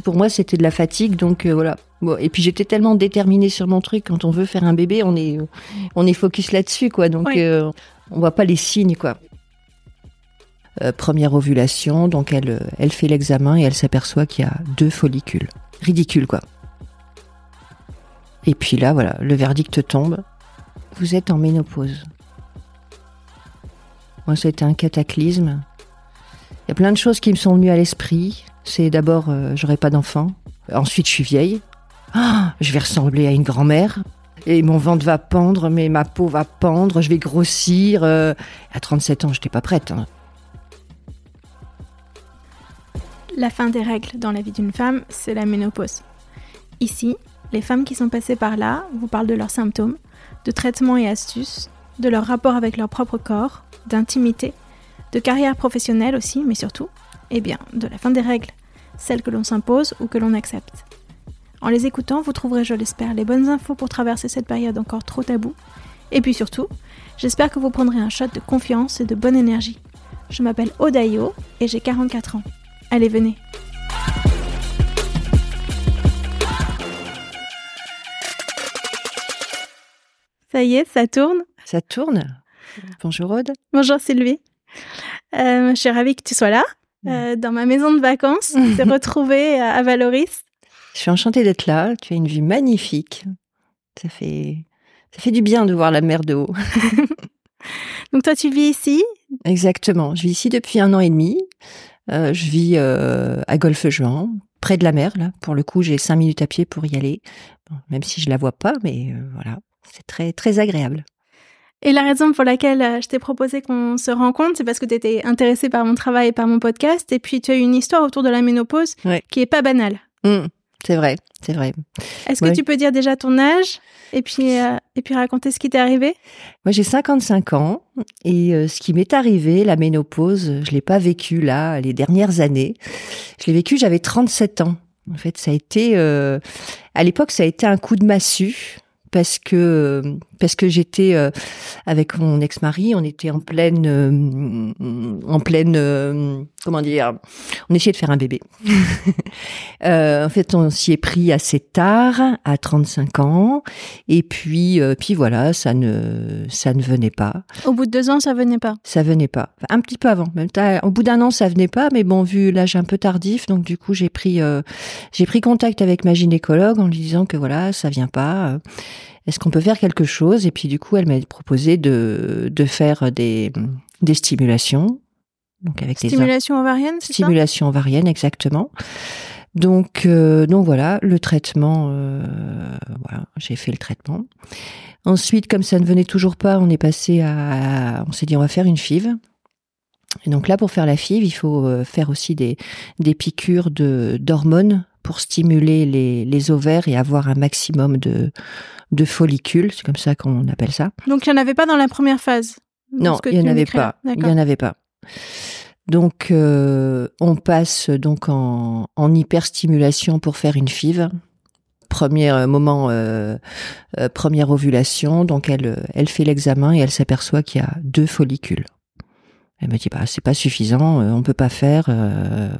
Pour moi c'était de la fatigue donc euh, voilà. Et puis j'étais tellement déterminée sur mon truc quand on veut faire un bébé on est on est focus là-dessus quoi. Donc euh, on voit pas les signes quoi. Euh, première ovulation donc elle elle fait l'examen et elle s'aperçoit qu'il y a deux follicules. Ridicule quoi. Et puis là voilà le verdict tombe. Vous êtes en ménopause. Moi c'était un cataclysme. Il y a plein de choses qui me sont venues à l'esprit c'est d'abord, euh, j'aurai pas d'enfant. Ensuite, je suis vieille. Ah, je vais ressembler à une grand-mère. Et mon ventre va pendre, mais ma peau va pendre, je vais grossir. Euh. à 37 ans, je n'étais pas prête. Hein. La fin des règles dans la vie d'une femme, c'est la ménopause. Ici, les femmes qui sont passées par là vous parlent de leurs symptômes, de traitements et astuces, de leur rapport avec leur propre corps, d'intimité, de carrière professionnelle aussi, mais surtout eh bien, de la fin des règles, celles que l'on s'impose ou que l'on accepte. En les écoutant, vous trouverez, je l'espère, les bonnes infos pour traverser cette période encore trop taboue. Et puis surtout, j'espère que vous prendrez un shot de confiance et de bonne énergie. Je m'appelle Odayo et j'ai 44 ans. Allez, venez. Ça y est, ça tourne Ça tourne. Bonjour Aude. Bonjour Sylvie. Euh, je suis ravie que tu sois là. Euh, dans ma maison de vacances. On s'est retrouvés à Valoris. Je suis enchantée d'être là. Tu as une vue magnifique. Ça fait, ça fait du bien de voir la mer de haut. Donc toi, tu vis ici? Exactement. Je vis ici depuis un an et demi. Euh, je vis euh, à Golfe-Juan, près de la mer. Là, pour le coup, j'ai cinq minutes à pied pour y aller. même si je la vois pas, mais voilà, c'est très très agréable. Et la raison pour laquelle euh, je t'ai proposé qu'on se rencontre, c'est parce que tu étais intéressée par mon travail et par mon podcast. Et puis, tu as une histoire autour de la ménopause qui est pas banale. Mmh, c'est vrai, c'est vrai. Est-ce que tu peux dire déjà ton âge et puis, euh, et puis raconter ce qui t'est arrivé? Moi, j'ai 55 ans et euh, ce qui m'est arrivé, la ménopause, je l'ai pas vécu là les dernières années. Je l'ai vécu, j'avais 37 ans. En fait, ça a été, à l'époque, ça a été un coup de massue parce que parce que j'étais euh, avec mon ex-mari, on était en pleine euh, en pleine euh, comment dire, on essayait de faire un bébé. en fait, on s'y est pris assez tard, à 35 ans, et puis puis voilà, ça ne ça ne venait pas. Au bout de deux ans, ça venait pas. Ça venait pas. un petit peu avant. Même au bout d'un an, ça venait pas, mais bon, vu l'âge un peu tardif, donc du coup, j'ai pris j'ai pris contact avec ma gynécologue en lui disant que voilà, ça vient pas est-ce qu'on peut faire quelque chose? Et puis du coup, elle m'a proposé de, de faire des, des stimulations. Donc avec stimulation ovarienne, c'est Stimulation ovarienne, exactement. Donc, euh, donc voilà, le traitement, euh, voilà, j'ai fait le traitement. Ensuite, comme ça ne venait toujours pas, on est passé à, on s'est dit on va faire une FIV. Et donc là, pour faire la FIV, il faut euh, faire aussi des, des piqûres de d'hormones pour stimuler les, les ovaires et avoir un maximum de, de follicules, c'est comme ça qu'on appelle ça. Donc il n'y en avait pas dans la première phase Non, il n'y en avait pas. Il n'y en avait pas. Donc, euh, on passe donc en, en, hyperstimulation pour faire une FIV. Premier euh, moment, euh, euh, première ovulation. Donc, elle, elle fait l'examen et elle s'aperçoit qu'il y a deux follicules. Elle me dit bah c'est pas suffisant, on peut pas faire,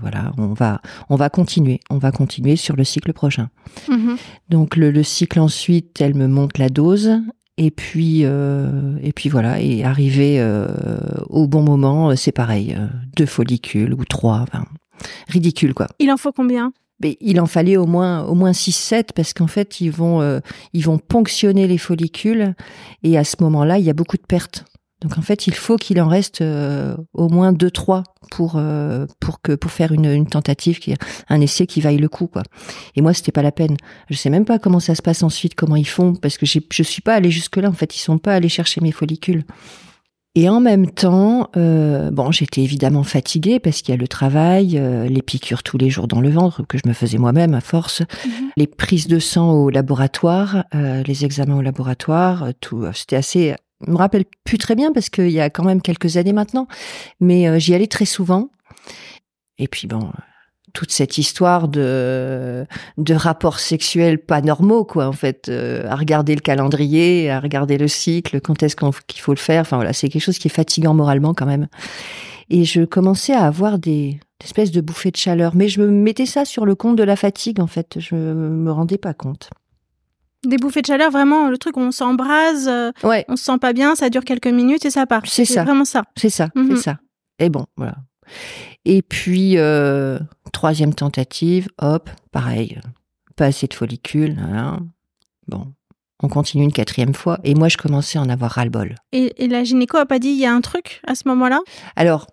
voilà, on va on va continuer, on va continuer sur le cycle prochain. Mhm. Donc le, le, cycle ensuite, elle me monte la dose et puis, euh, et puis voilà, et arrivé euh, au bon moment, euh, c'est pareil, euh, deux follicules ou trois, enfin, ridicule quoi. Il en faut combien? Mais il en fallait au moins au moins 6 7 parce qu'en fait ils vont euh, ils vont ponctionner les follicules et à ce moment-là il y a beaucoup de pertes donc en fait, il faut qu'il en reste euh, au moins deux trois pour euh, pour que pour faire une, une tentative qui un essai qui vaille le coup quoi. Et moi, c'était pas la peine. Je sais même pas comment ça se passe ensuite, comment ils font parce que je suis pas allée jusque là en fait, ils sont pas allés chercher mes follicules. Et en même temps, euh, bon, j'étais évidemment fatiguée parce qu'il y a le travail, euh, les piqûres tous les jours dans le ventre que je me faisais moi-même à force, Mhm. les prises de sang au laboratoire, euh, les examens au laboratoire, tout. C'était assez. Je me rappelle plus très bien parce qu'il y a quand même quelques années maintenant, mais euh, j'y allais très souvent. Et puis bon, toute cette histoire de rapports sexuels pas normaux quoi en fait euh, à regarder le calendrier à regarder le cycle quand est-ce qu'il faut le faire enfin voilà c'est quelque chose qui est fatigant moralement quand même et je commençais à avoir des, des espèces de bouffées de chaleur mais je me mettais ça sur le compte de la fatigue en fait je me rendais pas compte Des bouffées de chaleur, vraiment, le truc on s'embrase, euh, ouais on se sent pas bien, ça dure quelques minutes et ça part. C'est ça. vraiment ça. c'est ça Mhm. c'est ça et bon voilà et puis euh, troisième tentative hop pareil pas assez de follicules voilà. bon on continue une quatrième fois et moi je commençais à en avoir ras le bol Et, et la gynéco a pas dit il y a un truc à ce moment-là? Alors,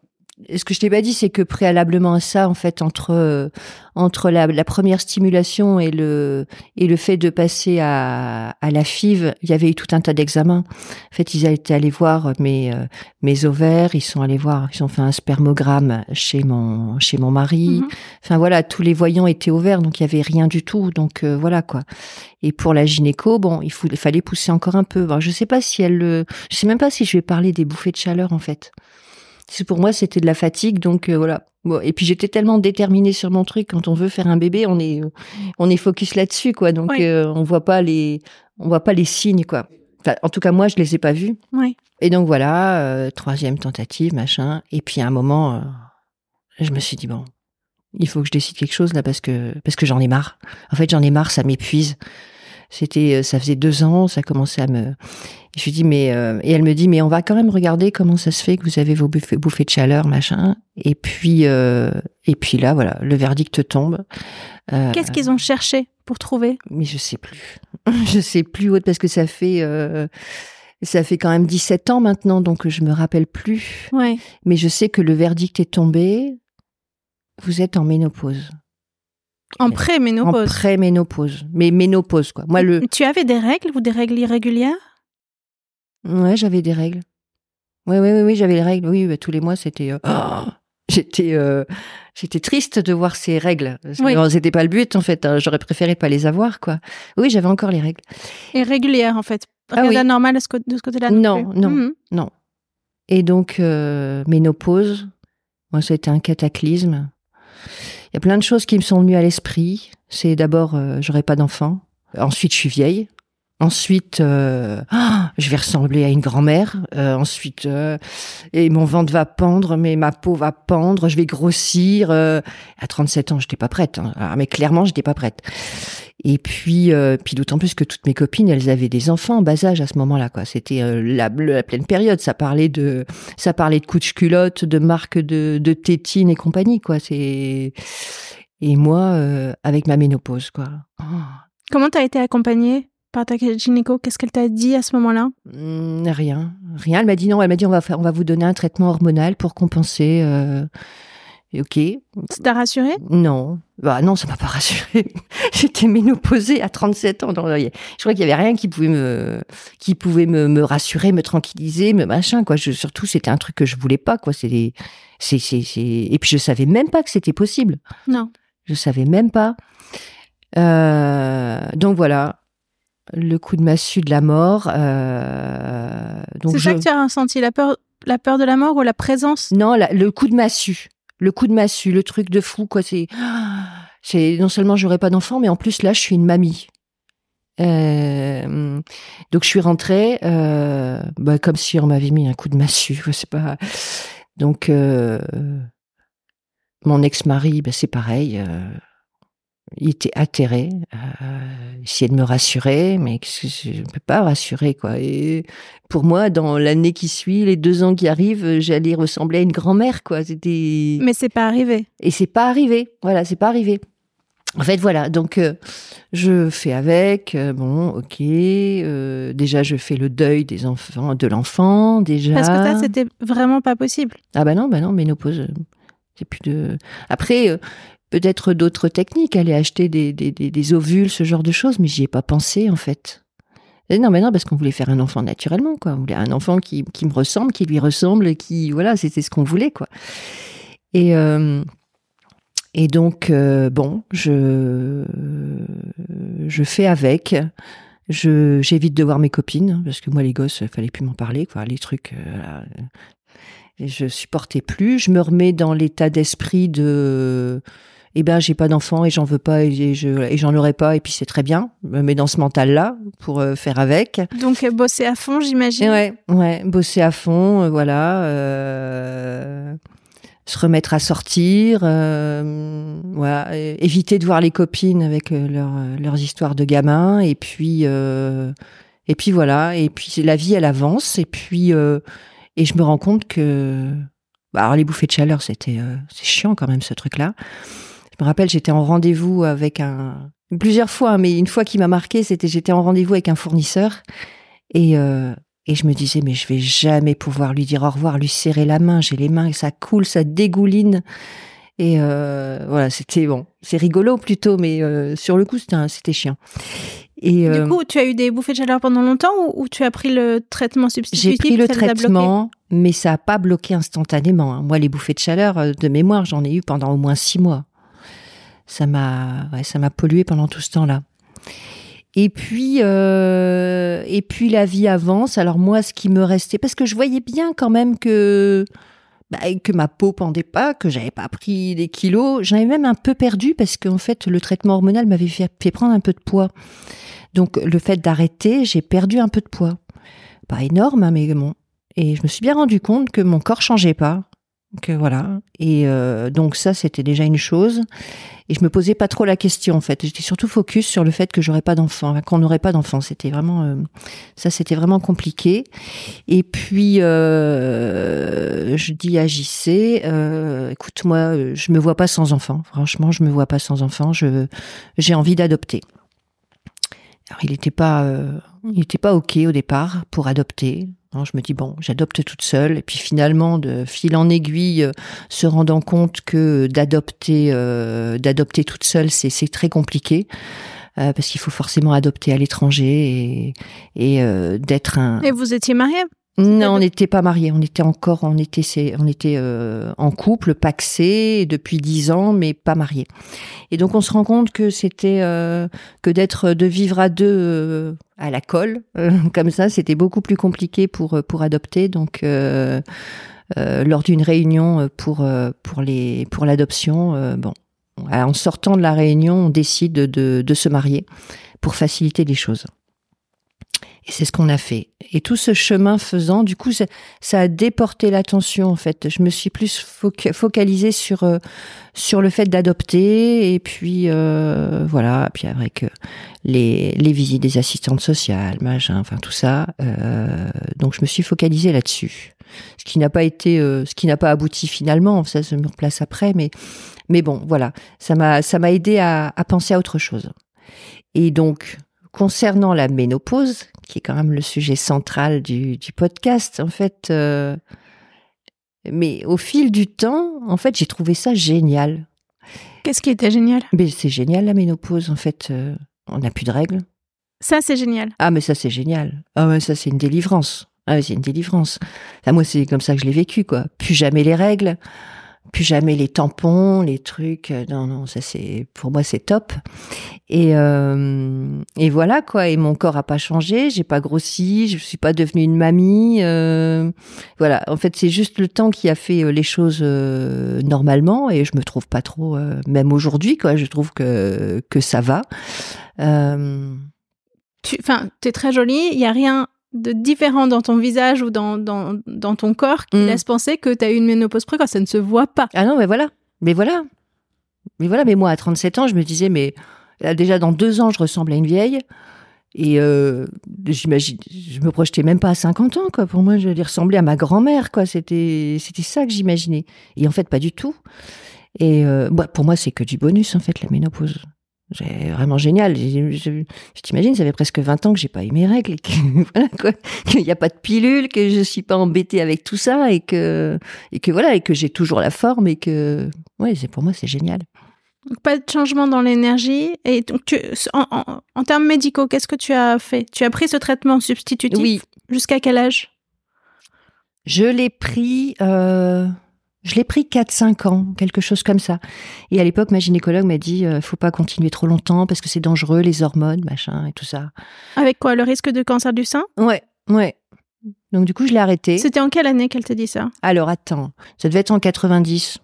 ce que je t'ai pas dit, c'est que préalablement à ça, en fait, entre euh, entre la, la première stimulation et le et le fait de passer à, à la FIV, il y avait eu tout un tas d'examens. En fait, ils étaient allés voir mes euh, mes ovaires, ils sont allés voir, ils ont fait un spermogramme chez mon chez mon mari. Mhm. Enfin voilà, tous les voyants étaient ouverts, donc il y avait rien du tout. Donc euh, voilà quoi. Et pour la gynéco, bon, il, faut, il fallait pousser encore un peu. Je sais pas si elle, le- je sais même pas si je vais parler des bouffées de chaleur en fait. Pour moi c'était de la fatigue, donc euh, voilà. Bon, et puis j'étais tellement déterminée sur mon truc. Quand on veut faire un bébé, on est on est focus là-dessus quoi. Donc Oui. euh, on voit pas les on voit pas les signes quoi. Enfin, en tout cas moi je les ai pas vus. Oui. Et donc voilà, euh, troisième tentative, machin. Et puis à un moment, je me suis dit bon, il faut que je décide quelque chose là parce que parce que j'en ai marre. En fait, j'en ai marre, ça m'épuise. C'était, euh, ça faisait deux ans, ça commençait à me. Je lui dis mais euh, et elle me dit mais on va quand même regarder comment ça se fait que vous avez vos bouffées, bouffées de chaleur, machin. Et puis euh, et puis là voilà, le verdict tombe. Euh, Qu'est-ce qu'ils ont cherché pour trouver? mais je sais plus. je sais plus autre parce que ça fait ça fait quand même 17 ans maintenant donc je me rappelle plus. Ouais. Mais je sais que le verdict est tombé. Vous êtes en ménopause. En En pré-ménopause. pré-ménopause. Mais ménopause quoi. Moi le Tu avais des règles ou des règles irrégulières? Ouais, j'avais des règles. Oui, oui, oui, oui j'avais les règles. Oui, bah, tous les mois, c'était. euh, oh j'étais, euh, j'étais triste de voir ces règles. Oui. C'était pas le but, en fait. hein. J'aurais préféré pas les avoir, quoi. Oui, j'avais encore les règles. Et régulières, en fait. Ah Rien oui. d'anormal de ce, côté-là Non, non. Mhm. Non. Et donc, euh, ménopause, moi, ça a été un cataclysme. Il y a plein de choses qui me sont venues à l'esprit. C'est d'abord, euh, j'aurai pas d'enfant. Ensuite, je suis vieille. Ensuite, euh, ah, je vais ressembler à une grand-mère. Euh, ensuite, euh, et mon ventre va pendre, mais ma peau va pendre. Je vais grossir. euh. à 37 ans, j'étais pas prête. hein. Ah, mais clairement, j'étais pas prête. Et puis, euh, puis d'autant plus que toutes mes copines, elles avaient des enfants en bas âge à ce moment-là. Quoi, c'était euh, la, la pleine période. Ça parlait de, ça parlait de couche-culotte, de marques de, de tétines et compagnie. Quoi, c'est et moi avec ma ménopause. Quoi. Oh. Comment t'as été accompagnée? Par ta gynéco Qu'est-ce qu'elle t'a dit à ce moment-là? Mm, rien, rien. Elle m'a dit non. Elle m'a dit on va faire, on va vous donner un traitement hormonal pour compenser. Euh... ok. Ça t'a rassurée? Non, bah non, ça m'a pas rassurée. J'étais ménopausée à 37 ans. Je crois qu'il y avait rien qui pouvait me, qui pouvait me, me rassurer, me tranquilliser, me machin quoi. Je, surtout, c'était un truc que je voulais pas quoi. C'est, c'est, c'est, c'est. Et puis je savais même pas que c'était possible. Non. Je savais même pas. Euh, donc voilà, le coup de massue de la mort. Euh, C'est je... ça que tu as ressenti, la peur, la peur de la mort ou la présence? Non, la- le coup de massue. Le coup de massue, le truc de fou, quoi. C'est, c'est non seulement j'aurais pas d'enfant, mais en plus là, je suis une mamie. Euh, donc je suis rentrée, euh, bah, comme si on m'avait mis un coup de massue. Je sais pas. Donc euh, mon ex-mari, bah, c'est pareil. Il était atterré, euh, essayait de me rassurer, mais je ne peux pas rassurer quoi. Et pour moi, dans l'année qui suit, les deux ans qui arrivent, j'allais ressembler à une grand-mère quoi. C'était Mais c'est pas arrivé. et c'est pas arrivé. Voilà, c'est pas arrivé. En fait, voilà. Donc, euh, je fais avec. euh, bon, ok. euh, déjà, je fais le deuil des enfants, de l'enfant. Déjà. Parce que ça, c'était vraiment pas possible. Ah bah non, bah non, ménopause. C'est plus de. Après, peut-être d'autres techniques. Aller acheter des, ovules, ce genre de choses, mais j'y ai pas pensé en fait. Non, mais non, parce qu'on voulait faire un enfant naturellement, quoi. On voulait un enfant qui, me ressemble, qui lui ressemble, qui, voilà, c'était ce qu'on voulait, quoi. Et, euh, et donc, euh, bon, je, je fais avec. Je, j'évite de voir mes copines, parce que moi, les gosses, il fallait plus m'en parler, quoi. Les trucs, euh, je supportais plus. Je me remets dans l'état d'esprit de, eh ben, j'ai pas d'enfant et j'en veux pas et, je, et j'en aurai pas et puis c'est très bien. Mets dans ce mental-là pour euh, faire avec. Donc, euh, bosser à fond, j'imagine. Ouais, ouais, bosser à fond, euh, voilà. se remettre à sortir, voilà, éviter de voir les copines avec leur- leurs histoires de gamins, et puis et puis voilà, et puis la vie elle avance, et puis et je me rends compte que bah, alors les bouffées de chaleur c'était c'est chiant quand même ce truc-là. Je me rappelle j'étais en rendez-vous avec un plusieurs fois, mais une fois qui m'a marqué c'était j'étais en rendez-vous avec un fournisseur et euh, et je me disais, mais je vais jamais pouvoir lui dire au revoir, lui serrer la main. J'ai les mains, ça coule, ça dégouline. Et euh, voilà, c'était bon. C'est rigolo plutôt, mais euh, sur le coup, c'était chiant. Et Du coup, tu as eu des bouffées de chaleur pendant longtemps ou, ou tu as pris le traitement substitutif j'ai pris le traitement, mais ça a pas bloqué instantanément. hein. Moi, les bouffées de chaleur, de mémoire, j'en ai eu pendant au moins six mois. Ça m'a, pollué pendant tout ce temps-là. Et puis, euh, et puis la vie avance. Alors moi, ce qui me restait, parce que je voyais bien quand même que bah, que ma peau pendait pas, que j'avais pas pris des kilos. J'en avais même un peu perdu parce qu'en fait, le traitement hormonal m'avait fait, fait prendre un peu de poids. Donc, le fait d'arrêter, j'ai perdu un peu de poids. Pas énorme, hein, mais bon. Et je me suis bien rendu compte que mon corps changeait pas. Que voilà. Et euh, donc ça, c'était déjà une chose. Et je me posais pas trop la question en fait. J'étais surtout focus sur le fait que j'aurais pas d'enfant, qu'on n'aurait pas d'enfant. C'était vraiment euh, ça, c'était vraiment compliqué. Et puis euh, je dis à JC, euh, écoute moi, euh, je me vois pas sans enfant. Franchement, je me vois pas sans enfant. Je j'ai envie d'adopter. Alors il n'était pas, euh, il était pas ok au départ pour adopter. Alors, je me dis bon, j'adopte toute seule. Et puis finalement, de fil en aiguille, euh, se rendant compte que d'adopter, euh, d'adopter toute seule, c'est très compliqué. euh, parce qu'il faut forcément adopter à l'étranger et, et euh, d'être un. Et vous étiez mariés Non, on n'était pas mariés. On était encore, on était, c'est- on était euh, en couple, paxé depuis dix ans, mais pas mariés. Et donc on se rend compte que c'était euh, que d'être, de vivre à deux euh, à la colle euh, comme ça, c'était beaucoup plus compliqué pour euh, pour adopter. Donc euh, euh, lors d'une réunion pour pour les pour l'adoption, euh, bon, en sortant de la réunion, on décide de, de se marier pour faciliter les choses. Et c'est ce qu'on a fait. Et tout ce chemin faisant, du coup, ça, a déporté l'attention en fait. Je me suis plus foc- focalisée sur euh, sur le fait d'adopter et puis euh, voilà. Puis avec euh, les les visites des assistantes sociales, machin, enfin tout ça. euh, donc je me suis focalisée là-dessus. Ce qui n'a pas été, euh, ce qui n'a pas abouti finalement. Ça se me replace après, mais mais bon, voilà. Ça m'a ça m'a aidé à, à penser à autre chose. Et donc concernant la ménopause, qui est quand même le sujet central du, du podcast, en fait, euh, mais au fil du temps, en fait, j'ai trouvé ça génial. Qu'est-ce qui était génial? Mais c'est génial la ménopause, en fait. euh, on n'a plus de règles. Ça, c'est génial. Ah, mais ça, c'est génial. Ah, ouais, ça, c'est une délivrance. Ah, c'est une délivrance. Ah, moi, c'est comme ça que je l'ai vécu, quoi. Plus jamais les règles. Plus jamais les tampons, les trucs. euh, Non, non, ça c'est pour moi c'est top. Et euh, et voilà quoi. Et mon corps a pas changé, j'ai pas grossi, je suis pas devenue une mamie. euh, voilà. En fait, c'est juste le temps qui a fait euh, les choses euh, normalement. Et je me trouve pas trop, euh, même aujourd'hui quoi. Je trouve que que ça va. Euh, Tu, enfin, t'es très jolie. Il y a rien de différent dans ton visage ou dans, dans, dans ton corps qui Mm. laisse penser que tu as eu une ménopause précoce. Ça ne se voit pas. Ah non, mais voilà. Mais voilà. Mais voilà, mais moi, à 37 ans, je me disais, mais là, déjà, dans deux ans, je ressemble à une vieille. Et euh, j'imagine, je me projetais même pas à 50 ans, quoi. Pour moi, je vais ressembler à ma grand-mère, quoi. C'était, c'était ça que j'imaginais. Et en fait, pas du tout. Et euh, bah, pour moi, c'est que du bonus, en fait, la ménopause. C'est vraiment génial. Je, je- je t'imagine, ça fait presque 20 ans que j'ai pas eu mes règles que, voilà, quoi. Qu'il n'y a pas de pilule, que je suis pas embêtée avec tout ça et que, et que voilà, et que j'ai toujours la forme et que, ouais, c'est, pour moi, c'est génial. Donc, pas de changement dans l'énergie. Et donc, tu, en, en, en termes médicaux, qu'est-ce que tu as fait? Tu as pris ce traitement substitutif Oui, jusqu'à quel âge? Je l'ai pris, euh, je l'ai pris 4-5 ans, quelque chose comme ça. Et à l'époque, ma gynécologue m'a dit, euh, faut pas continuer trop longtemps parce que c'est dangereux, les hormones, machin, et tout ça. Avec quoi Le risque de cancer du sein? Ouais, ouais. Donc du coup, je l'ai arrêté. C'était en quelle année qu'elle t'a dit ça? Alors attends, ça devait être en 90.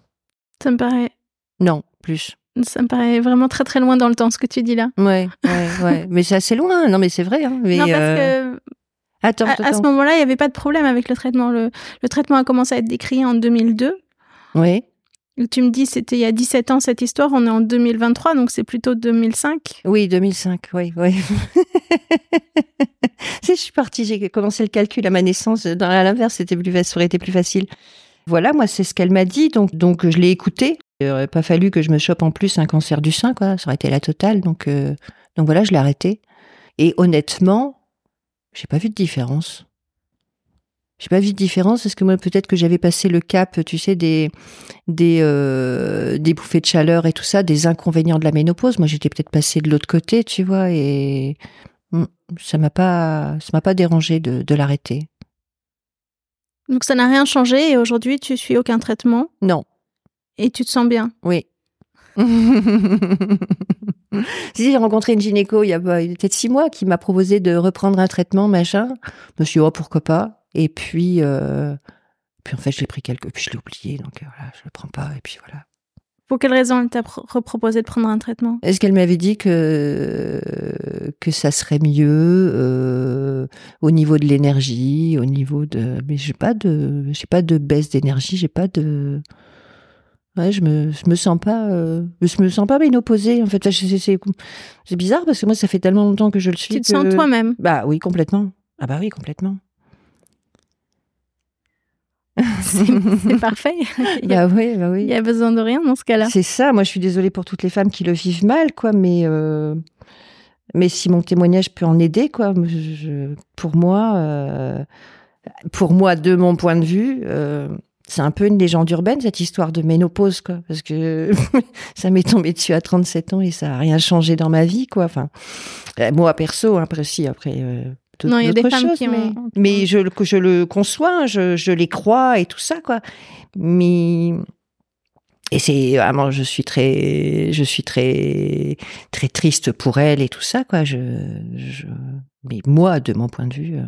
Ça me paraît, Non, plus. ça me paraît vraiment très très loin dans le temps ce que tu dis là. Ouais, ouais, ouais. mais c'est assez loin. Non, mais c'est vrai. Hein. Mais, non, parce euh, que Attends, à, attends. à ce moment-là, il n'y avait pas de problème avec le traitement. Le, le traitement a commencé à être décrié en 2002. Oui. Tu me dis, c'était il y a 17 ans cette histoire, on est en 2023, donc c'est plutôt 2005. Oui, 2005, oui, oui. si je suis partie, j'ai commencé le calcul à ma naissance. Dans à l'inverse, c'était plus, fa- ça aurait été plus facile. Voilà, moi, c'est ce qu'elle m'a dit, donc, donc je l'ai écouté. Il aurait pas fallu que je me chope en plus un cancer du sein, quoi. Ça aurait été la totale, donc, euh, donc voilà, je l'ai arrêté. Et honnêtement, j'ai pas vu de différence. J'ai pas vu de différence parce que moi peut-être que j'avais passé le cap, tu sais, des des euh, des bouffées de chaleur et tout ça, des inconvénients de la ménopause? Moi j'étais peut-être passée de l'autre côté, tu vois, et mm, ça m'a pas ça m'a pas dérangé de, de l'arrêter. Donc ça n'a rien changé et aujourd'hui tu suis aucun traitement? Non, et tu te sens bien? oui. si j'ai rencontré une gynéco il y a y a peut-être six mois qui m'a proposé de reprendre un traitement machin, je me suis dit, oh pourquoi pas? Et puis euh, puis en fait je l'ai pris quelques puis je l'ai oublié donc euh, voilà je le prends pas et puis voilà. Pour quelle raison elle t'a pro- reproposé de prendre un traitement? Est-ce qu'elle m'avait dit que que ça serait mieux euh, au niveau de l'énergie, au niveau de mais j'ai pas de j'ai pas de baisse d'énergie, j'ai pas de ouais je me je me sens pas euh, je me sens pas en fait. C'est bizarre parce que moi ça fait tellement longtemps que je le suis Tu te que- sens toi-même. Bah oui complètement. Ah bah oui complètement C'est parfait. Il y, a, bah oui bah oui il y a besoin de rien dans ce cas-là. C'est ça. Moi, je suis désolée pour toutes les femmes qui le vivent mal, quoi. Mais euh, mais si mon témoignage peut en aider, quoi. je- pour moi, euh, pour moi, de mon point de vue, euh, c'est un peu une légende urbaine cette histoire de ménopause, quoi. Parce que ça m'est tombé dessus à 37 ans et ça a rien changé dans ma vie, quoi. Enfin, moi perso, hein, après si, après. Non, il y a des femmes qui mais, ont- mais je, le- je le conçois, hein, je, je les crois et tout ça, quoi. Mais et c'est vraiment, je suis très, je suis très, très triste pour elle et tout ça, quoi. Je, je, mais moi, de mon point de vue, euh,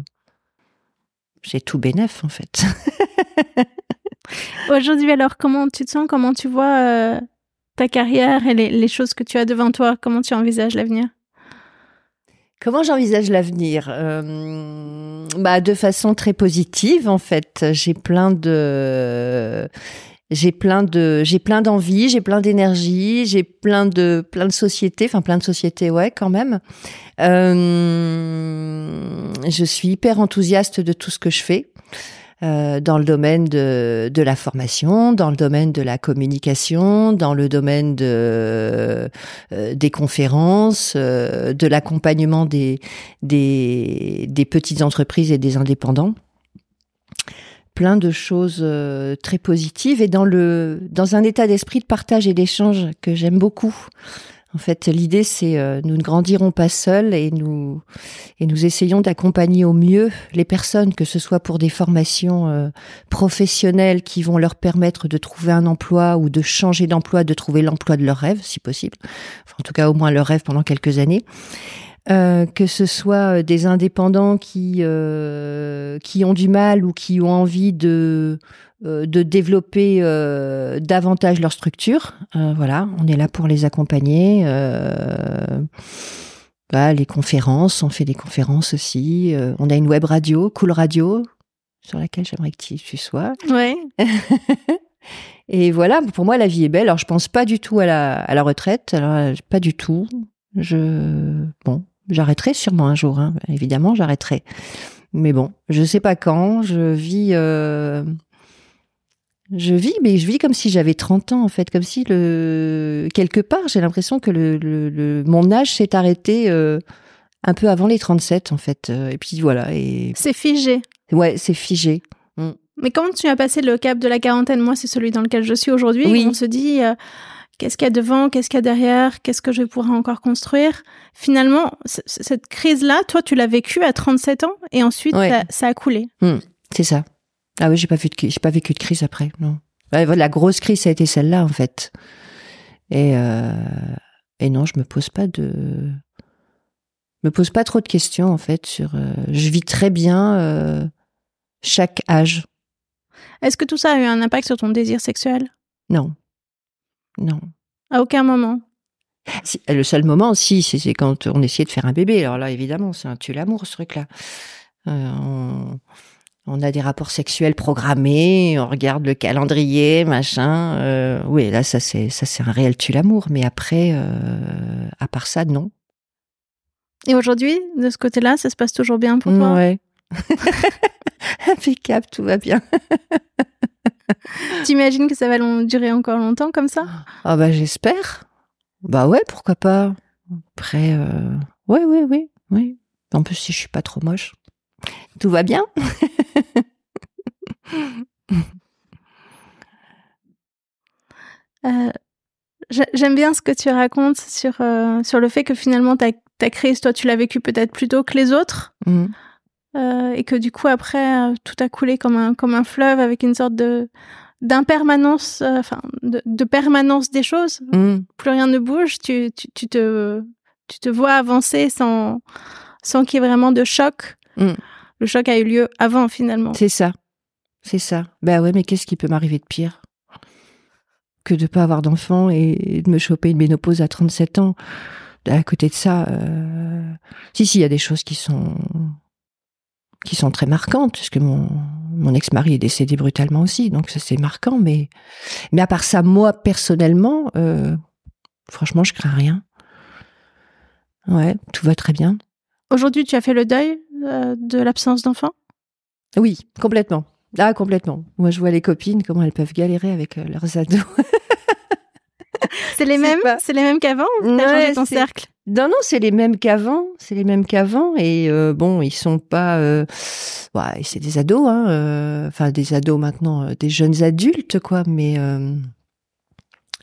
c'est tout bénef, en fait. Aujourd'hui, alors, comment tu te sens? Comment tu vois euh, ta carrière et les, les choses que tu as devant toi? Comment tu envisages l'avenir? Comment j'envisage l'avenir? Euh, Bah, de façon très positive, en fait. J'ai plein de, j'ai plein de, j'ai plein d'envie, j'ai plein d'énergie, j'ai plein de, plein de sociétés, enfin plein de sociétés, ouais, quand même. Euh, je suis hyper enthousiaste de tout ce que je fais. Euh, dans le domaine de, de la formation, dans le domaine de la communication, dans le domaine de, euh, des conférences, euh, de l'accompagnement des, des, des petites entreprises et des indépendants. Plein de choses euh, très positives et dans, le, dans un état d'esprit de partage et d'échange que j'aime beaucoup. En fait, l'idée, c'est euh, nous ne grandirons pas seuls et nous et nous essayons d'accompagner au mieux les personnes, que ce soit pour des formations euh, professionnelles qui vont leur permettre de trouver un emploi ou de changer d'emploi, de trouver l'emploi de leur rêve, si possible. En tout cas, au moins leur rêve pendant quelques années. Euh, que ce soit des indépendants qui euh, qui ont du mal ou qui ont envie de euh, de développer euh, davantage leur structure. Euh, voilà, on est là pour les accompagner. Bah, les conférences, on fait des conférences aussi. on a une web radio, Cool Radio, sur laquelle j'aimerais que tu, sois. Ouais. Et voilà, pour moi, la vie est belle. Alors, je pense pas du tout à la, à la retraite. Alors, pas du tout. Je, bon, J'arrêterai sûrement un jour, hein. évidemment, j'arrêterai. Mais bon, je sais pas quand. Je vis, euh... je vis, mais je vis comme si j'avais 30 ans en fait, comme si le quelque part, j'ai l'impression que le, le, mon âge s'est arrêté euh, un peu avant les 37 en fait. Et puis voilà. Et c'est figé. Ouais, c'est figé. Mm. Mais comment tu as passé le cap de la quarantaine? Moi, c'est celui dans lequel je suis aujourd'hui. Oui. On se dit. Euh, Qu'est-ce qu'il y a devant Qu'est-ce qu'il y a derrière Qu'est-ce que je pourrais encore construire Finalement, cette crise-là, toi, tu l'as vécue à 37 ans et ensuite, ça, a coulé. Hmm, c'est ça. Ah oui, j'ai pas vu de, j'ai pas vécu de crise après. Non. La grosse crise, ça a été celle-là en fait. Et euh, et non, je me pose pas de, me pose pas trop de questions en fait sur. Euh, je vis très bien euh, chaque âge. Est-ce que tout ça a eu un impact sur ton désir sexuel? Non. Non. À aucun moment Le seul moment, si, c'est quand on essayait de faire un bébé. Alors là, évidemment, c'est un tue l'amour, ce truc-là. Euh, on, a des rapports sexuels programmés, on regarde le calendrier, machin. Euh, oui, là, ça c'est ça c'est un réel tue l'amour. Mais après, euh, à part ça, non. Et aujourd'hui, de ce côté-là, ça se passe toujours bien pour toi? Ouais. Impeccable, tout va bien. T'imagines que ça va durer encore longtemps comme ça? Ah bah j'espère. Bah ouais, pourquoi pas. Après, euh... ouais, ouais, ouais, ouais. En plus, si je suis pas trop moche, tout va bien. euh, J'aime bien ce que tu racontes sur, euh, sur le fait que finalement ta, ta crise, toi, tu l'as vécu peut-être plus tôt que les autres. Mmh. Euh, et que du coup après euh, tout a coulé comme un comme un fleuve avec une sorte de d'impermanence euh, enfin de, de, permanence des choses. Mm. plus rien ne bouge tu, tu, tu, te tu te vois avancer sans sans qu'il y ait vraiment de choc. Mm. le choc a eu lieu avant finalement. C'est ça. C'est ça. Ben ouais mais qu'est-ce qui peut m'arriver de pire que de pas avoir d'enfant et de me choper une ménopause à 37 ans? À côté de ça euh... si si il y a des choses qui sont qui sont très marquantes, puisque mon, mon ex-mari est décédé brutalement aussi, donc ça c'est marquant. Mais, mais à part ça, moi personnellement, euh, franchement, je crains rien. Ouais, tout va très bien. Aujourd'hui, tu as fait le deuil euh, de l'absence d'enfant? Oui, complètement. Ah, complètement. Moi, je vois les copines, comment elles peuvent galérer avec euh, leurs ados. c'est les mêmes, c'est les mêmes qu'avant. T'as changé ton cercle? Non, non, c'est les mêmes qu'avant. C'est les mêmes qu'avant. Et euh, bon, ils sont pas. Euh... Ouais, c'est des ados, hein. Euh, enfin, des ados maintenant, des jeunes adultes, quoi. Mais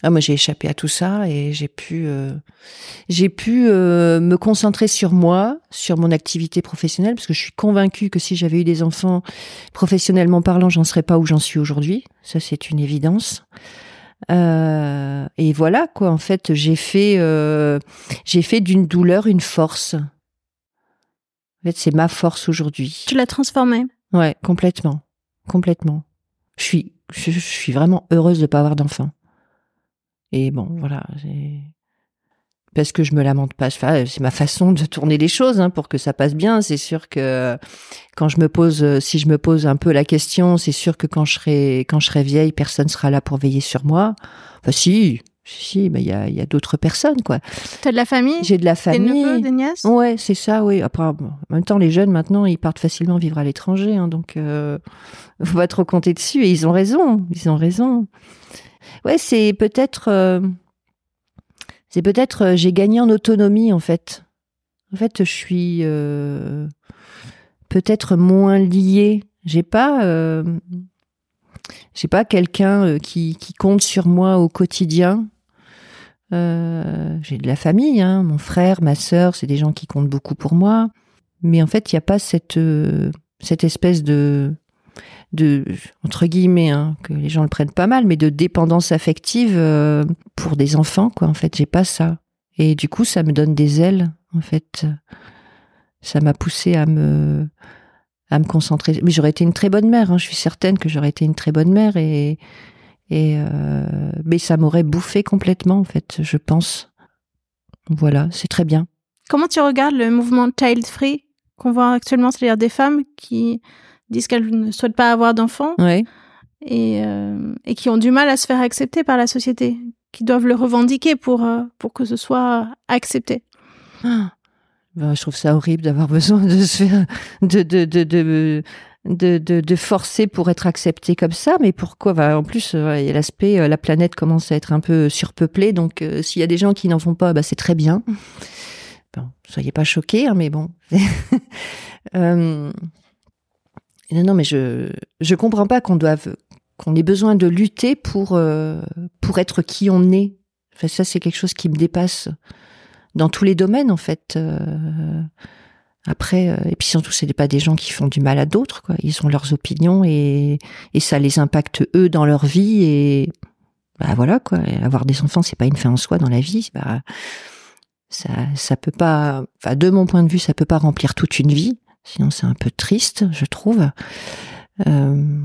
ah, moi, j'ai échappé à tout ça et j'ai pu, j'ai pu me concentrer sur moi, sur mon activité professionnelle, parce que je suis convaincue que si j'avais eu des enfants professionnellement parlant, j'en serais pas où j'en suis aujourd'hui. Ça, c'est une évidence. Euh, et voilà quoi. En fait, j'ai fait, euh, j'ai fait d'une douleur une force. En fait, c'est ma force aujourd'hui. Tu l'as transformée. Ouais, complètement, complètement. Je suis, je, suis vraiment heureuse de pas avoir d'enfant. Et bon, voilà parce que je me lamente pas. c'est ma façon de tourner les choses hein, pour que ça passe bien. C'est sûr que quand je me pose, si je me pose un peu la question, c'est sûr que quand je serai quand je serai vieille, personne sera là pour veiller sur moi. Enfin, si, si, mais il y a, y a d'autres personnes, quoi. T'as de la famille? J'ai de la famille. Des neveux, des nièces? Ouais, c'est ça, oui. Après, en même temps, les jeunes maintenant, ils partent facilement vivre à l'étranger, hein, donc euh, faut pas trop compter dessus. Et ils ont raison, ils ont raison. Ouais, c'est peut-être. Euh, c'est peut-être euh, j'ai gagné en autonomie en fait. En fait, je suis euh, peut-être moins liée. J'ai pas euh, j'ai pas quelqu'un qui, qui compte sur moi au quotidien. J'ai de la famille, hein, mon frère, ma sœur, c'est des gens qui comptent beaucoup pour moi. Mais en fait, il n'y a pas cette, cette espèce de, de entre guillemets, hein, que les gens le prennent pas mal, mais de dépendance affective euh, pour des enfants, quoi. En fait, j'ai pas ça. Et du coup, ça me donne des ailes. En fait, ça m'a poussé à me à me concentrer. Mais j'aurais été une très bonne mère. Hein. Je suis certaine que j'aurais été une très bonne mère et et euh, mais ça m'aurait bouffé complètement en fait, je pense. Voilà, c'est très bien. Comment tu regardes le mouvement child free qu'on voit actuellement, c'est-à-dire des femmes qui disent qu'elles ne souhaitent pas avoir d'enfants ouais. et, euh, et qui ont du mal à se faire accepter par la société, qui doivent le revendiquer pour, euh, pour que ce soit accepté. Ah. Ben, je trouve ça horrible d'avoir besoin de se faire de de de, de de, forcer pour être accepté comme ça, mais pourquoi? Bah, En plus, euh, il y a l'aspect, la planète commence à être un peu surpeuplée, donc euh, s'il y a des gens qui n'en font pas, bah, c'est très bien. Bon, soyez pas choqués, hein, mais bon. euh, non, non, mais je je comprends pas qu'on doive qu'on ait besoin de lutter pour pour être qui on est. Enfin, ça, c'est quelque chose qui me dépasse dans tous les domaines, en fait. Après, euh, et puis surtout, c'est pas des gens qui font du mal à d'autres, quoi. Ils ont leurs opinions et, et ça les impacte eux dans leur vie et bah voilà quoi. avoir des enfants, c'est pas une fin en soi dans la vie. Bah, ça, ça peut pas. Enfin, de mon point de vue, ça peut pas remplir toute une vie. Sinon, c'est un peu triste, je trouve. Euh,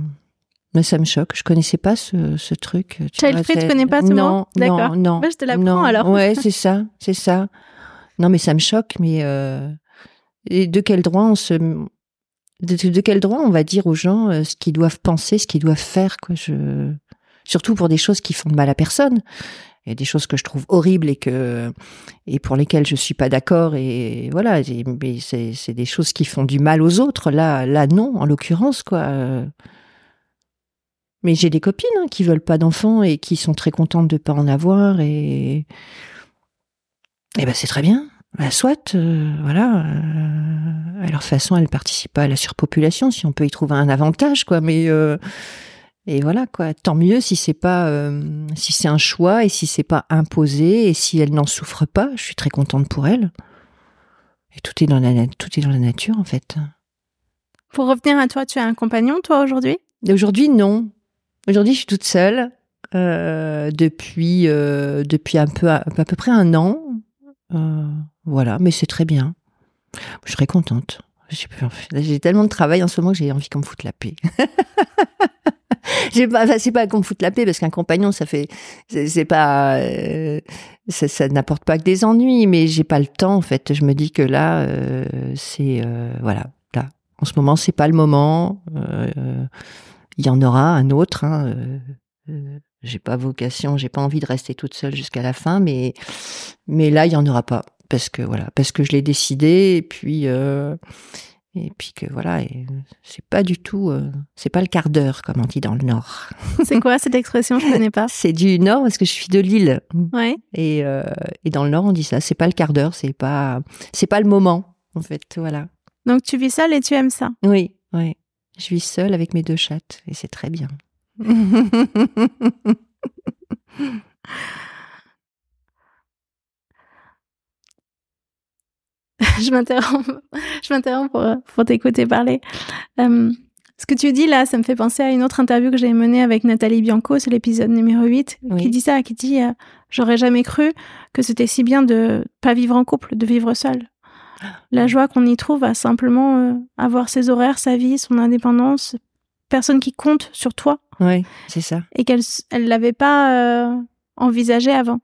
mais ça me choque. Je connaissais pas ce, ce truc. Child free, tu connais pas ce non, mot D'accord. Non, bah, je te l'apprends alors. Ouais, c'est ça, c'est ça. Non, mais ça me choque, mais. Euh, et de quel droit on se de, quel droit on va dire aux gens euh, ce qu'ils doivent penser, ce qu'ils doivent faire quoi je surtout pour des choses qui font de mal à personne et des choses que je trouve horribles et que et pour lesquelles je suis pas d'accord et voilà mais c'est des choses qui font du mal aux autres là là non en l'occurrence quoi mais j'ai des copines hein, qui veulent pas d'enfants et qui sont très contentes de pas en avoir et et ben c'est très bien bah, soit, euh, voilà, euh, à leur façon, elles participent pas à la surpopulation, si on peut y trouver un avantage, quoi. Mais euh, et voilà, quoi. Tant mieux si c'est pas, euh, si c'est un choix et si c'est pas imposé et si elles n'en souffrent pas. Je suis très contente pour elles. Et tout est dans la, tout est dans la nature, en fait. Pour revenir à toi, tu as un compagnon, toi, aujourd'hui? Aujourd'hui, non. Aujourd'hui, je suis toute seule. Euh, depuis depuis un peu à, à peu près un an euh, voilà, mais c'est très bien. Je serais contente. J'ai tellement de travail en ce moment que j'ai envie qu'on me foute la paix. j'ai pas, c'est pas qu'on me foute la paix parce qu'un compagnon, ça fait, c'est pas, euh, ça, n'apporte pas que des ennuis, mais j'ai pas le temps en fait. Je me dis que là, euh, c'est, euh, voilà, là, en ce moment, c'est pas le moment. Il y en aura un autre. Hein, j'ai pas vocation, j'ai pas envie de rester toute seule jusqu'à la fin, mais mais là il y en aura pas parce que voilà, parce que je l'ai décidé et puis et puis que voilà, c'est pas du tout, euh, c'est pas le quart d'heure comme on dit dans le Nord. C'est quoi cette expression? Je connais pas. c'est du Nord parce que je suis de Lille. Ouais. Et euh, et dans le Nord on dit ça, c'est pas le quart d'heure, c'est pas c'est pas le moment en fait, voilà. Donc tu vis seule et tu aimes ça? Oui, oui. Je vis seule avec mes deux chattes et c'est très bien. je m'interromps, je m'interromps pour, pour t'écouter parler. Euh, ce que tu dis là, ça me fait penser à une autre interview que j'ai menée avec Nathalie Bianco, c'est l'épisode numéro 8, Oui. qui dit ça, qui dit euh, J'aurais jamais cru que c'était si bien de pas vivre en couple, de vivre seul. La joie qu'on y trouve à simplement euh, avoir ses horaires, sa vie, son indépendance, personne qui compte sur toi Oui, c'est ça. et qu'elle elle l'avait pas envisagé avant.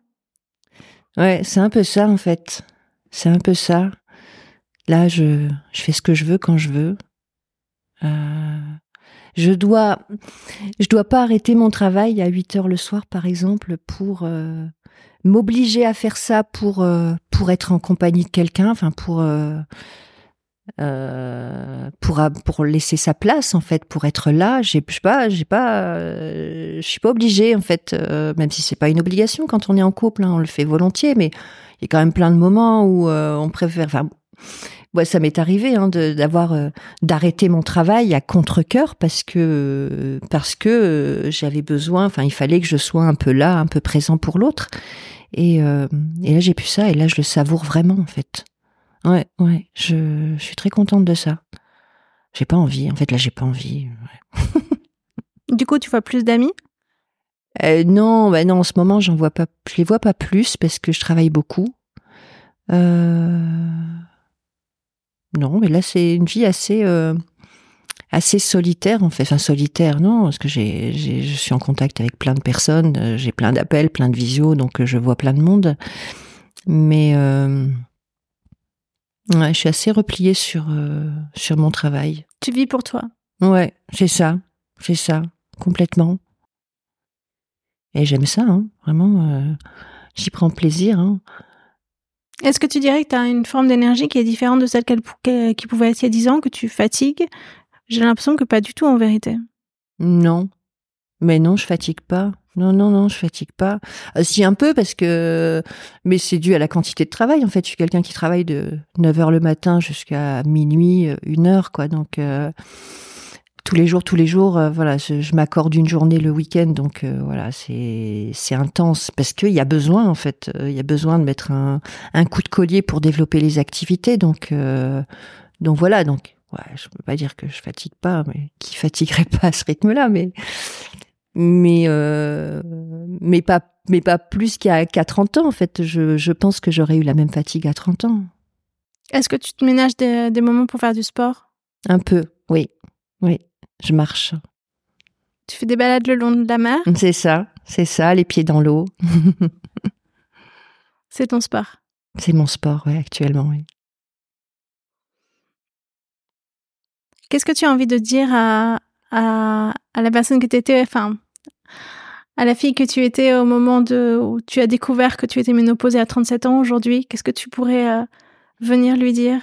Ouais, c'est un peu ça en fait. C'est un peu ça. Là, je, fais ce que je veux quand je veux. Euh, je dois, dois pas arrêter mon travail à 8 heures le soir, par exemple, pour euh, m'obliger à faire ça pour euh, pour être en compagnie de quelqu'un, enfin pour laisser sa place en fait, pour être là. J'ai je sais pas, je suis pas obligée en fait, même si c'est pas une obligation quand on est en couple, hein, on le fait volontiers, mais il y a quand même plein de moments où on préfère. Ouais, ça m'est arrivé hein, d'avoir euh, d'arrêter mon travail à contre-cœur parce que parce que euh, j'avais besoin. Enfin, il fallait que je sois un peu là, un peu présent pour l'autre. Et, euh, et là, j'ai pu ça. Et là, je le savoure vraiment, en fait. Ouais, ouais. Je, je suis très contente de ça. J'ai pas envie. En fait, là, j'ai pas envie. ouais. Du coup, tu vois plus d'amis? Euh, non, bah non, en ce moment, j'en vois pas. Je les vois pas plus parce que je travaille beaucoup. Euh, Non, mais là, c'est une vie assez euh, assez solitaire en fait. Enfin, solitaire, non, parce que j'ai, je suis en contact avec plein de personnes. euh, J'ai plein d'appels, plein de visios, donc euh, je vois plein de monde. Mais euh, ouais, je suis assez repliée sur euh, sur mon travail. Tu vis pour toi. Ouais, c'est ça, c'est ça, complètement. Et j'aime ça, hein, vraiment. J'y prends plaisir. Hein. Est-ce que tu dirais que tu as une forme d'énergie qui est différente de celle qu'elle qui pouvait être il y a 10 ans, que tu fatigues? J'ai l'impression que pas du tout en vérité. Non, mais non, je fatigue pas. Non, non, non, je fatigue pas. Euh, si un peu parce que, mais c'est dû à la quantité de travail. En fait, je suis quelqu'un qui travaille de 9 heures le matin jusqu'à minuit, euh, une heure, quoi. Donc euh, tous les jours, tous les jours, euh, voilà, je, je m'accorde une journée le week-end. Donc euh, voilà, c'est c'est intense parce qu'il y a besoin, en fait, euh, il y a besoin de mettre un un coup de collier pour développer les activités. Donc euh, donc voilà, donc ouais, je peux pas dire que je fatigue pas, mais qui fatiguerait pas à ce rythme-là, mais mais euh, mais pas mais pas plus qu'à qu'à 30 ans en fait. Je je pense que j'aurais eu la même fatigue à 30 ans. Est-ce que tu te ménages des, des moments pour faire du sport? Un peu, oui, oui. Je marche. Tu fais des balades le long de la mer? C'est ça, c'est ça, les pieds dans l'eau. C'est ton sport. C'est mon sport, ouais, actuellement, oui. Qu'est-ce que tu as envie de dire à, à, à la personne que tu étais, enfin, à la fille que tu étais au moment de, où tu as découvert que tu étais ménopausée à 37 ans aujourd'hui? Qu'est-ce que tu pourrais euh, venir lui dire?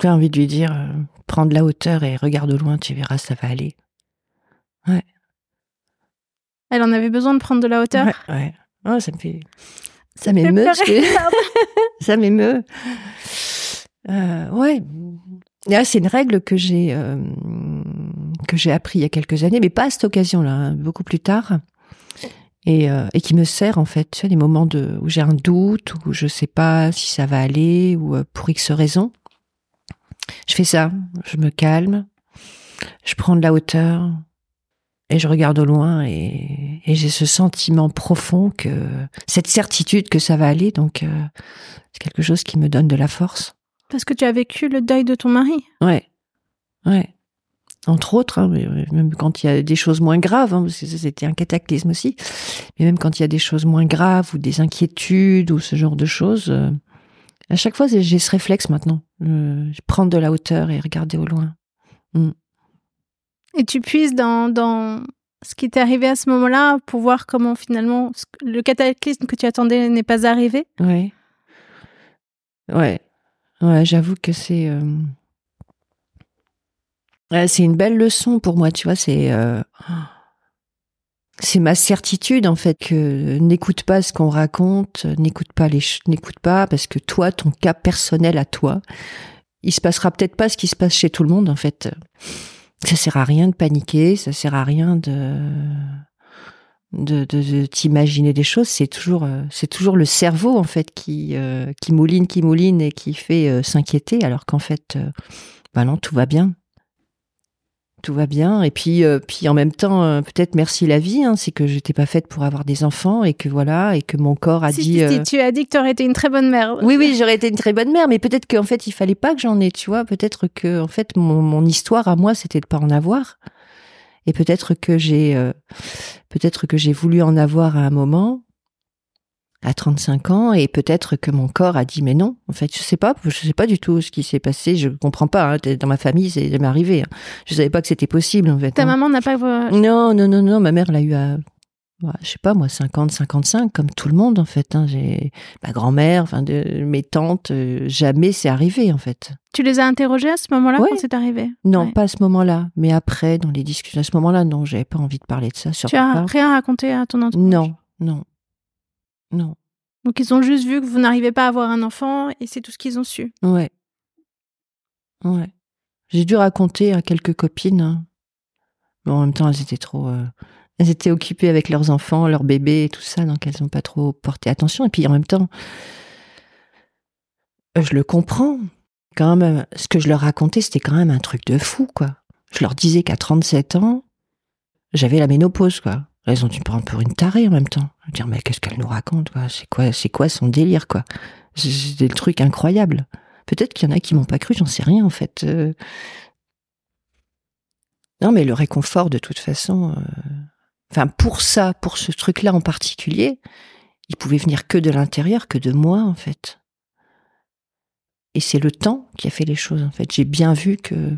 J'ai envie de lui dire, euh, prends de la hauteur et regarde au loin, tu verras, ça va aller. Elle en avait besoin de prendre de la hauteur Ouais, ouais. Oh, ça me fait, ça m'émeut. ça m'émeut. Euh, ouais. Là, c'est une règle que j'ai euh, que j'ai appris il y a quelques années, mais pas à cette occasion-là, hein, beaucoup plus tard, et, euh, et qui me sert en fait. Tu sais, les moments de où j'ai un doute, où je sais pas si ça va aller, ou euh, pour X raison. Je fais ça. Je me calme. Je prends de la hauteur. Et je regarde au loin et, et j'ai ce sentiment profond que cette certitude que ça va aller, donc euh, c'est quelque chose qui me donne de la force. Parce que tu as vécu le deuil de ton mari. Ouais, ouais. Entre autres, hein, même quand il y a des choses moins graves, hein, parce que c'était un cataclysme aussi, mais même quand il y a des choses moins graves ou des inquiétudes ou ce genre de choses, euh, à chaque fois j'ai ce réflexe maintenant, euh, prendre de la hauteur et regarder au loin. Et tu puises dans, dans ce qui t'est arrivé à ce moment-là pour voir comment finalement le cataclysme que tu attendais n'est pas arrivé? Ouais. Ouais. Ouais, j'avoue que c'est. euh, ouais, c'est une belle leçon pour moi, tu vois. C'est. euh, C'est ma certitude, en fait, que n'écoute pas ce qu'on raconte, n'écoute pas les. N'écoute pas, parce que toi, ton cas personnel à toi, il se passera peut-être pas ce qui se passe chez tout le monde, en fait. Ça sert à rien de paniquer, ça sert à rien de de, de, de t'imaginer des choses, c'est toujours, euh, c'est toujours le cerveau en fait qui, euh, qui mouline, qui mouline et qui fait euh, s'inquiéter, alors qu'en fait, euh, bah non, tout va bien, tout va bien. Et puis, euh, puis en même temps, euh, peut-être merci la vie, hein, c'est que j'étais pas faite pour avoir des enfants et que voilà, et que mon corps a si, dit. si, si, euh, tu as dit que tu aurais été une très bonne mère. oui, oui, j'aurais été une très bonne mère, mais peut-être qu'en fait, il fallait pas que j'en ai, tu vois. Peut-être que, en fait, mon, mon histoire à moi, c'était de pas en avoir. Et peut-être que j'ai, euh, peut-être que j'ai voulu en avoir à un moment, à 35 ans, et peut-être que mon corps a dit, mais non, en fait, je sais pas, je sais pas du tout ce qui s'est passé, je comprends pas, hein, dans ma famille, c'est jamais arrivé. hein. Je savais pas que c'était possible, en fait. Ta hein. maman n'a pas. Non, non, non, non, ma mère l'a eu à, ouais, je sais pas moi, 50, 55, comme tout le monde en fait. Hein. J'ai ma grand-mère, enfin de mes tantes, euh, jamais c'est arrivé en fait. Tu les as interrogées à ce moment-là Ouais. quand c'est arrivé? Non, Ouais. pas à ce moment-là, mais après, dans les discussions, à ce moment-là, non, j'avais pas envie de parler de ça. Surtout Tu as rien raconté à ton entourage? Non, non, non. Donc ils ont juste vu que vous n'arrivez pas à avoir un enfant et c'est tout ce qu'ils ont su. Ouais. Ouais. J'ai dû raconter à quelques copines. Hein. Bon, en même temps, elles étaient trop. euh, Elles étaient occupées avec leurs enfants, leurs bébés et tout ça, donc elles n'ont pas trop porté attention. Et puis en même temps, je le comprends. Quand même, ce que je leur racontais, c'était quand même un truc de fou, quoi. Je leur disais qu'à 37 ans, j'avais la ménopause, quoi. Elles ont dû me prendre pour une tarée en même temps. Je veux dire, mais qu'est-ce qu'elle nous raconte, quoi? C'est quoi, c'est son délire, quoi? C'était le truc incroyable. Peut-être qu'il y en a qui m'ont pas cru, j'en sais rien, en fait. Euh, Non, mais le réconfort, de toute façon, euh, enfin, pour ça, pour ce truc-là en particulier, il pouvait venir que de l'intérieur, que de moi, en fait. Et c'est le temps qui a fait les choses, en fait. J'ai bien vu que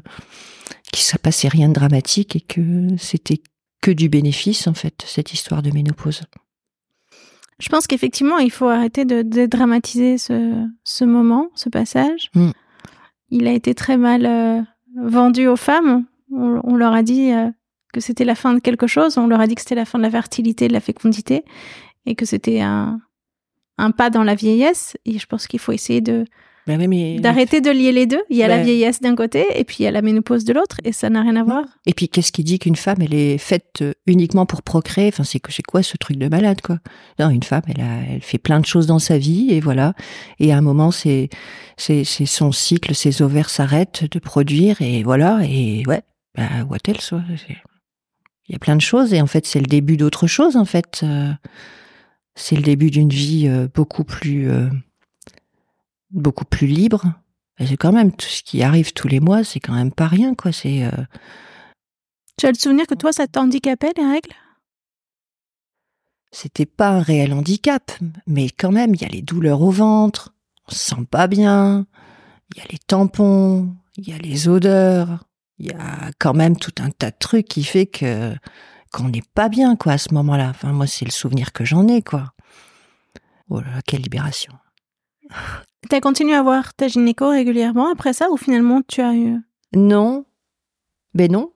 qu'il ne passait rien de dramatique et que c'était que du bénéfice, en fait, cette histoire de ménopause. Je pense qu'effectivement, il faut arrêter de, de dramatiser ce, ce moment, ce passage. Mm. Il a été très mal euh, vendu aux femmes. On, on leur a dit euh, que c'était la fin de quelque chose. On leur a dit que c'était la fin de la fertilité, de la fécondité, et que c'était un, un pas dans la vieillesse. Et je pense qu'il faut essayer de Ben oui, mais... d'arrêter de lier les deux. Il y a la Ouais. vieillesse d'un côté, et puis il y a la ménopause de l'autre, et ça n'a rien à voir. Et puis, qu'est-ce qui dit qu'une femme, elle est faite euh, uniquement pour procréer? Enfin, c'est que- c'est quoi ce truc de malade, quoi? Non, une femme, elle, a, elle fait plein de choses dans sa vie, et voilà. Et à un moment, c'est son cycle, ses ovaires s'arrêtent de produire, et voilà. Et ouais, bah, what else, ouais, Il y a plein de choses, et en fait, c'est le début d'autre chose, en fait. Euh, c'est le début d'une vie euh, beaucoup plus beaucoup plus libre. Et c'est quand même tout ce qui arrive tous les mois, c'est quand même pas rien, quoi. C'est euh, Tu as le souvenir que toi, ça t'handicapait, les règles? C'était pas un réel handicap, mais quand même, il y a les douleurs au ventre, on se sent pas bien, il y a les tampons, il y a les odeurs, il y a quand même tout un tas de trucs qui fait que qu'on n'est pas bien, quoi, à ce moment-là. Enfin, moi, c'est le souvenir que j'en ai, quoi. Oh là là, quelle libération. T'as continué à voir ta gynéco régulièrement après ça, ou finalement tu as eu... Non, ben non.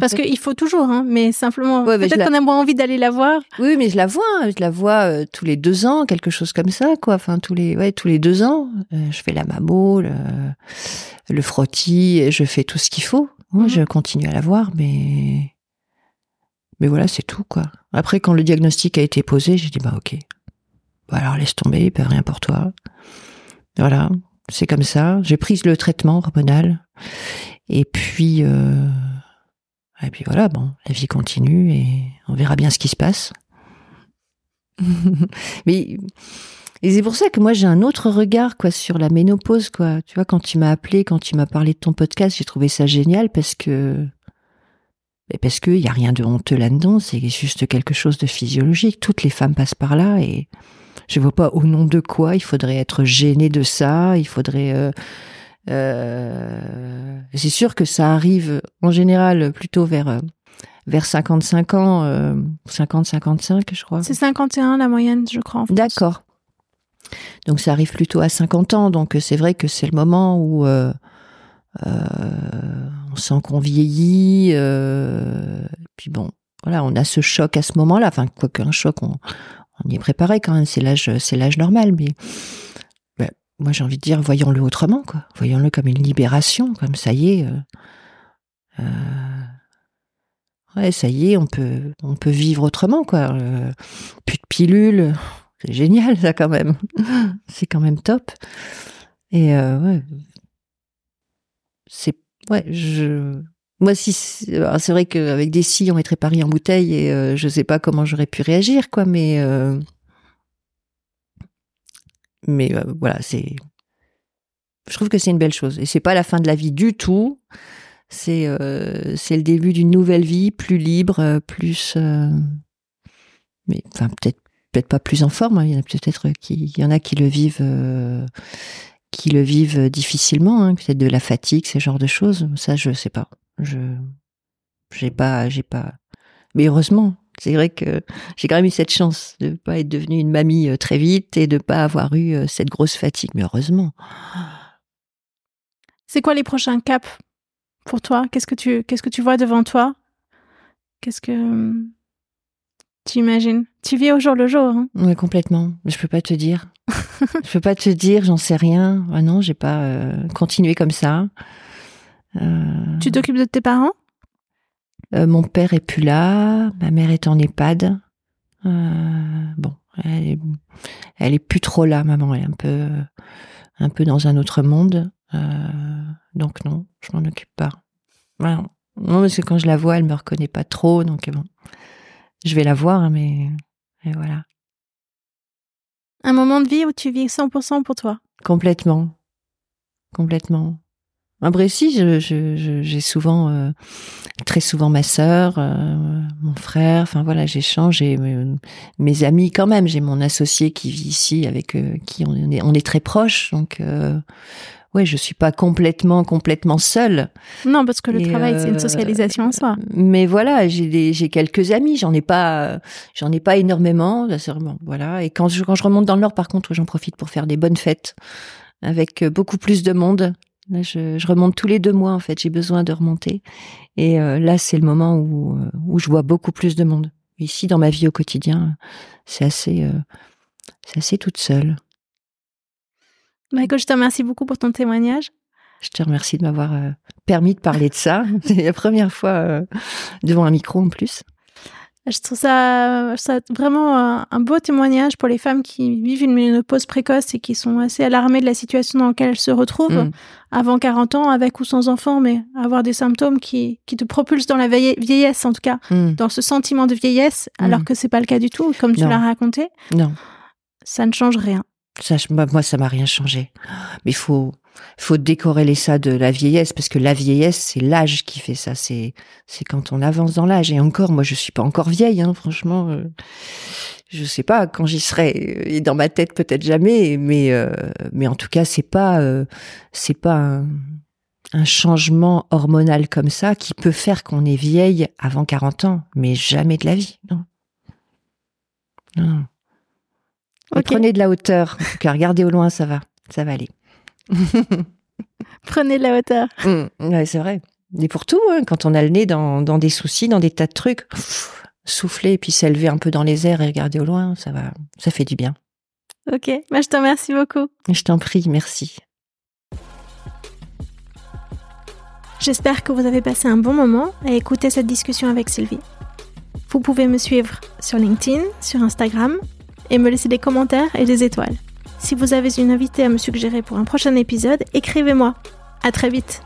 Parce qu'il faut toujours, hein, mais simplement, Ouais, peut-être la- qu'on a moins envie d'aller la voir. Oui, mais je la vois, je la vois euh, tous les deux ans, quelque chose comme ça, quoi. Enfin, tous les, ouais, tous les deux ans, euh, je fais la mammo, le, le frottis, je fais tout ce qu'il faut. Moi, Mhm. Je continue à la voir, mais, mais voilà, c'est tout, quoi. Après, quand le diagnostic a été posé, j'ai dit, bah, ok. Bah, alors, laisse tomber, pas rien pour toi. Voilà. C'est comme ça. J'ai pris le traitement hormonal. Et puis, euh, et puis voilà, bon, la vie continue et on verra bien ce qui se passe. Mais et c'est pour ça que moi j'ai un autre regard quoi sur la ménopause quoi. Tu vois quand tu m'as appelé, quand tu m'as parlé de ton podcast, j'ai trouvé ça génial parce que parce que y a rien de honteux là-dedans, c'est juste quelque chose de physiologique. Toutes les femmes passent par là et je vois pas au nom de quoi il faudrait être gêné de ça. Il faudrait euh, euh, c'est sûr que ça arrive en général plutôt vers euh, vers 55 ans, euh, 50-55 je crois. C'est 51 la moyenne, je crois. D'accord. Donc ça arrive plutôt à 50 ans, donc c'est vrai que c'est le moment où euh, on sent qu'on vieillit. puis bon, voilà, on a ce choc à ce moment-là. Enfin, quoi qu'un choc, on, on y est préparé quand même. C'est l'âge, c'est l'âge normal. Mais ben, moi, j'ai envie de dire, voyons-le autrement, quoi. Voyons-le comme une libération, comme ça y est. euh, euh, ouais, ça y est, on peut, on peut vivre autrement, quoi. Euh, plus de pilules. C'est génial, ça, quand même. C'est quand même top. Et ouais. C'est. Ouais, je. Moi, si. C'est vrai qu'avec des scies, on mettrait Paris en bouteille et euh, je sais pas comment j'aurais pu réagir, quoi, mais. euh, Mais euh, voilà, c'est. Je trouve que c'est une belle chose. Et c'est pas la fin de la vie du tout. C'est euh, c'est le début d'une nouvelle vie, plus libre, plus. Mais enfin, peut-être peut-être pas plus en forme. hein. Il y en a peut-être qui, il y en a qui le vivent, qui le vivent difficilement. hein. Peut-être de la fatigue, ce genre de choses. Ça, je sais pas. Je, j'ai pas, j'ai pas. Mais heureusement, c'est vrai que j'ai quand même eu cette chance de pas être devenue une mamie euh, très vite et de pas avoir eu euh, cette grosse fatigue. Mais heureusement. C'est quoi les prochains caps pour toi? Qu'est-ce que tu qu'est-ce que tu vois devant toi? Qu'est-ce que Tu imagines Tu vis au jour le jour. Hein? Oui, complètement. Je peux pas te dire. je peux pas te dire, j'en sais rien. Ah non, j'ai pas euh, continué comme ça. Euh, tu t'occupes de tes parents? Euh, Mon père est plus là, ma mère est en EHPAD. bon, elle est, elle est plus trop là, maman. Elle est un peu, un peu dans un autre monde. donc non, je m'en occupe pas. Non, parce que quand je la vois, elle me reconnaît pas trop, donc bon, je vais la voir, mais voilà. Un moment de vie où tu vis 100% pour toi? Complètement. Complètement. Après, si, j'ai souvent, euh, très souvent ma sœur, euh, mon frère, enfin voilà, j'échange et mes amis quand même. J'ai mon associé qui vit ici avec euh, qui on est, on est très proches, donc ouais, je suis pas complètement complètement seule. Non, parce que le travail c'est une euh, socialisation en soi. Mais voilà, j'ai j'ai quelques amis, j'en ai pas j'en ai pas énormément, voilà. Et quand je quand je remonte dans le Nord, par contre, j'en profite pour faire des bonnes fêtes avec beaucoup plus de monde. Là, je, je remonte tous les deux mois en fait. J'ai besoin de remonter. Et euh, là, c'est le moment où où je vois beaucoup plus de monde. Ici, dans ma vie au quotidien, c'est assez euh, c'est assez toute seule. Michael, je te remercie beaucoup pour ton témoignage. Je te remercie de m'avoir euh, permis de parler de ça. C'est la première fois euh, devant un micro en plus. Je trouve ça, ça vraiment un, beau témoignage pour les femmes qui vivent une ménopause précoce et qui sont assez alarmées de la situation dans laquelle elles se retrouvent mm. avant 40 ans, avec ou sans enfant, mais avoir des symptômes qui, qui te propulsent dans la vieillesse, en tout cas, mm. dans ce sentiment de vieillesse, alors mm. que c'est pas le cas du tout, comme tu l'as raconté. Non. Ça ne change rien. Ça, moi, ça m'a rien changé. Mais faut, faut décorréler ça de la vieillesse, parce que la vieillesse, c'est l'âge qui fait ça. C'est, c'est quand on avance dans l'âge. Et encore, moi, je suis pas encore vieille, hein, franchement. Euh, je sais pas quand j'y serai. Et dans ma tête, peut-être jamais. Mais, euh, mais en tout cas, c'est pas, euh, c'est pas un, un, changement hormonal comme ça qui peut faire qu'on est vieille avant 40 ans, mais jamais de la vie. Non. Non. Prenez de la hauteur. En regardez au loin, ça va. Ça va aller. Prenez de la hauteur. Mmh, c'est vrai. Et pour tout, hein, quand on a le nez dans, des soucis, dans des tas de trucs, souffler et puis s'élever un peu dans les airs et regarder au loin, ça va, ça fait du bien. Ok, bah, je te remercie beaucoup. Je t'en prie, merci. J'espère que vous avez passé un bon moment à écouter cette discussion avec Sylvie. Vous pouvez me suivre sur LinkedIn, sur Instagram et me laisser des commentaires et des étoiles. Si vous avez une invitée à me suggérer pour un prochain épisode, écrivez-moi. À très vite.